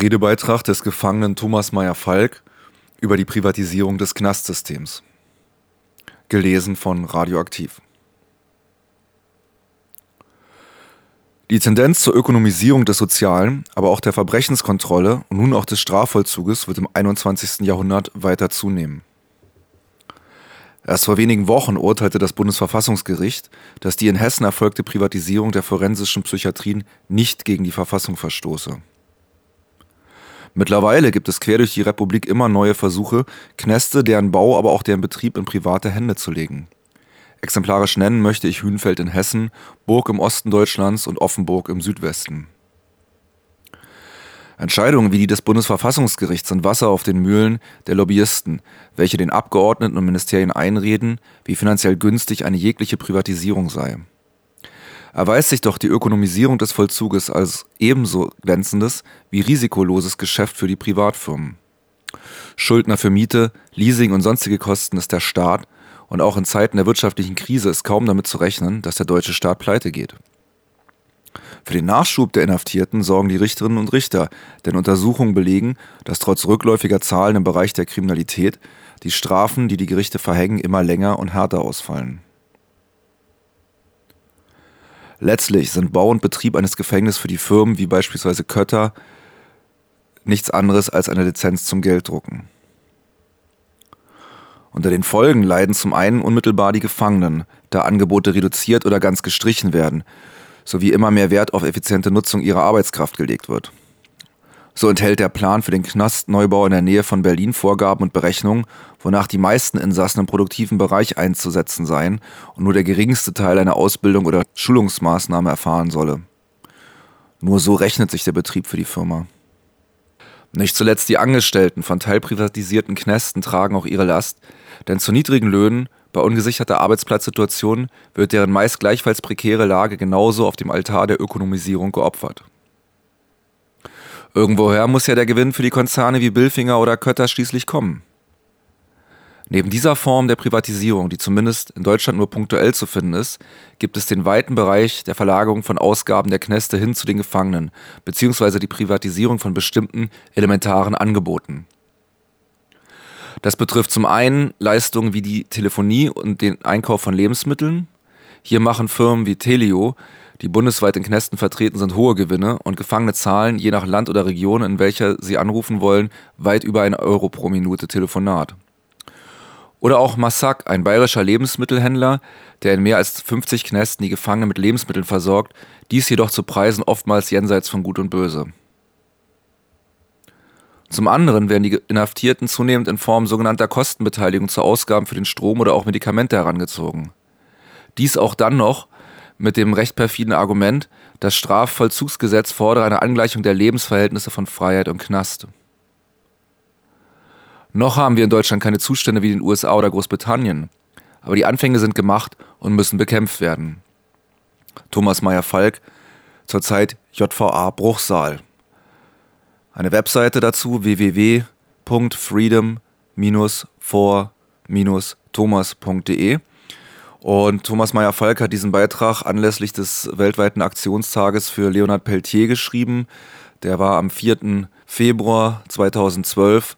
Redebeitrag des Gefangenen Thomas Meyer-Falk über die Privatisierung des Knastsystems. Gelesen von Radioaktiv. Die Tendenz zur Ökonomisierung des Sozialen, aber auch der Verbrechenskontrolle und nun auch des Strafvollzuges wird im 21. Jahrhundert weiter zunehmen. Erst vor wenigen Wochen urteilte das Bundesverfassungsgericht, dass die in Hessen erfolgte Privatisierung der forensischen Psychiatrien nicht gegen die Verfassung verstoße. Mittlerweile gibt es quer durch die Republik immer neue Versuche, Knäste, deren Bau, aber auch deren Betrieb in private Hände zu legen. Exemplarisch nennen möchte ich Hünfeld in Hessen, Burg im Osten Deutschlands und Offenburg im Südwesten. Entscheidungen wie die des Bundesverfassungsgerichts sind Wasser auf den Mühlen der Lobbyisten, welche den Abgeordneten und Ministerien einreden, wie finanziell günstig eine jegliche Privatisierung sei erweist sich doch die Ökonomisierung des Vollzuges als ebenso glänzendes wie risikoloses Geschäft für die Privatfirmen. Schuldner für Miete, Leasing und sonstige Kosten ist der Staat und auch in Zeiten der wirtschaftlichen Krise ist kaum damit zu rechnen, dass der deutsche Staat pleite geht. Für den Nachschub der Inhaftierten sorgen die Richterinnen und Richter, denn Untersuchungen belegen, dass trotz rückläufiger Zahlen im Bereich der Kriminalität die Strafen, die die Gerichte verhängen, immer länger und härter ausfallen. Letztlich sind Bau und Betrieb eines Gefängnisses für die Firmen wie beispielsweise Kötter nichts anderes als eine Lizenz zum Gelddrucken. Unter den Folgen leiden zum einen unmittelbar die Gefangenen, da Angebote reduziert oder ganz gestrichen werden, sowie immer mehr Wert auf effiziente Nutzung ihrer Arbeitskraft gelegt wird. So enthält der Plan für den Knastneubau in der Nähe von Berlin Vorgaben und Berechnungen, wonach die meisten Insassen im produktiven Bereich einzusetzen seien und nur der geringste Teil einer Ausbildung oder Schulungsmaßnahme erfahren solle. Nur so rechnet sich der Betrieb für die Firma. Nicht zuletzt die Angestellten von teilprivatisierten Knästen tragen auch ihre Last, denn zu niedrigen Löhnen, bei ungesicherter Arbeitsplatzsituation wird deren meist gleichfalls prekäre Lage genauso auf dem Altar der Ökonomisierung geopfert. Irgendwoher muss ja der Gewinn für die Konzerne wie Billfinger oder Kötter schließlich kommen. Neben dieser Form der Privatisierung, die zumindest in Deutschland nur punktuell zu finden ist, gibt es den weiten Bereich der Verlagerung von Ausgaben der Knäste hin zu den Gefangenen, beziehungsweise die Privatisierung von bestimmten elementaren Angeboten. Das betrifft zum einen Leistungen wie die Telefonie und den Einkauf von Lebensmitteln. Hier machen Firmen wie Telio die bundesweit in Knästen vertreten sind, hohe Gewinne und Gefangene zahlen, je nach Land oder Region, in welcher sie anrufen wollen, weit über ein Euro pro Minute Telefonat. Oder auch Massak, ein bayerischer Lebensmittelhändler, der in mehr als 50 Knästen die Gefangenen mit Lebensmitteln versorgt, dies jedoch zu Preisen oftmals jenseits von Gut und Böse. Zum anderen werden die Inhaftierten zunehmend in Form sogenannter Kostenbeteiligung zu Ausgaben für den Strom oder auch Medikamente herangezogen. Dies auch dann noch, mit dem recht perfiden Argument, das Strafvollzugsgesetz fordere eine Angleichung der Lebensverhältnisse von Freiheit und Knast. Noch haben wir in Deutschland keine Zustände wie in den USA oder Großbritannien, aber die Anfänge sind gemacht und müssen bekämpft werden. Thomas Meyer-Falk, zurzeit JVA Bruchsal. Eine Webseite dazu www.freedom-for-thomas.de und Thomas Meyer-Falk hat diesen Beitrag anlässlich des weltweiten Aktionstages für Leonard Peltier geschrieben. Der war am 4. Februar 2012